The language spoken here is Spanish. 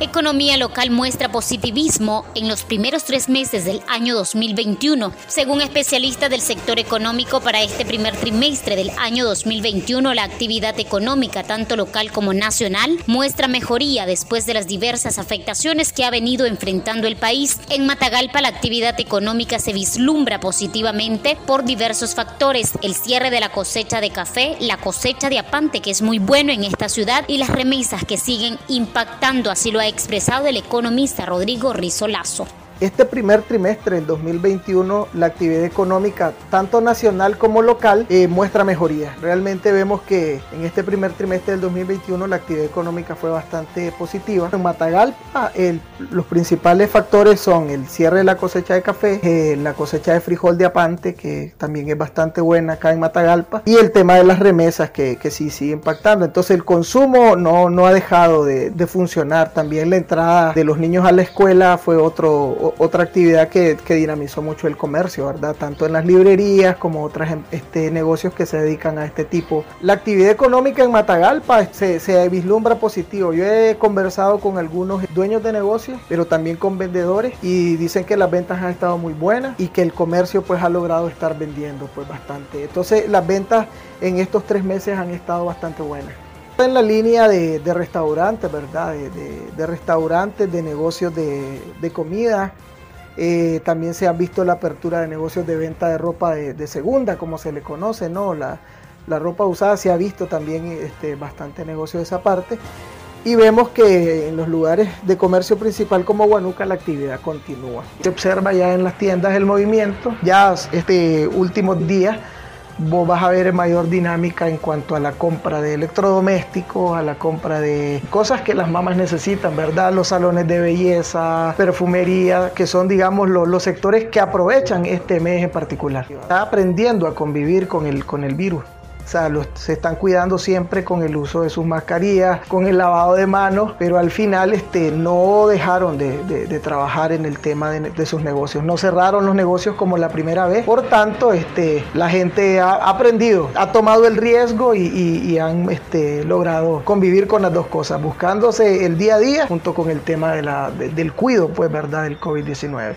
Economía local muestra positivismo en los primeros tres meses del año 2021. Según especialistas del sector económico, para este primer trimestre del año 2021, la actividad económica, tanto local como nacional, muestra mejoría después de las diversas afectaciones que ha venido enfrentando el país. En Matagalpa, la actividad económica se vislumbra positivamente por diversos factores: el cierre de la cosecha de café, la cosecha de apante, que es muy bueno en esta ciudad, y las remesas que siguen impactando así lo ha expresado el economista Rodrigo Rizolazo. Este primer trimestre del 2021 la actividad económica tanto nacional como local eh, muestra mejoría. Realmente vemos que en este primer trimestre del 2021 la actividad económica fue bastante positiva. En Matagalpa los principales factores son el cierre de la cosecha de café, eh, la cosecha de frijol de apante que también es bastante buena acá en Matagalpa y el tema de las remesas que, que sí sigue impactando. Entonces el consumo no, no ha dejado de, de funcionar. También la entrada de los niños a la escuela fue otro otra actividad que, dinamizó mucho el comercio, ¿verdad? Tanto en las librerías como otros em, este, negocios que se dedican a este tipo. La actividad económica en Matagalpa se, se vislumbra positivo. Yo he conversado con algunos dueños de negocios, pero también con vendedores y dicen que las ventas han estado muy buenas y que el comercio pues ha logrado estar vendiendo pues bastante. Entonces las ventas en estos tres meses han estado bastante buenas en la línea de, restaurantes, ¿verdad? De, restaurantes, de negocios de, comida. Eh, también se ha visto la apertura de negocios de venta de ropa de, segunda, como se le conoce, ¿no? La, ropa usada se ha visto también este, bastante negocio de esa parte. Y vemos que en los lugares de comercio principal como Guanuca la actividad continúa. Se observa ya en las tiendas el movimiento, ya este últimos días vos vas a ver mayor dinámica en cuanto a la compra de electrodomésticos, a la compra de cosas que las mamás necesitan, ¿verdad? Los salones de belleza, perfumería, que son, digamos, los, los sectores que aprovechan este mes en particular. Está aprendiendo a convivir con el, con el virus. O sea, se están cuidando siempre con el uso de sus mascarillas, con el lavado de manos, pero al final este, no dejaron de, trabajar en el tema de, sus negocios. No cerraron los negocios como la primera vez. Por tanto, este, la gente ha aprendido, ha tomado el riesgo y, han este, logrado convivir con las dos cosas, buscándose el día a día junto con el tema del cuido, pues, ¿verdad?, del COVID-19.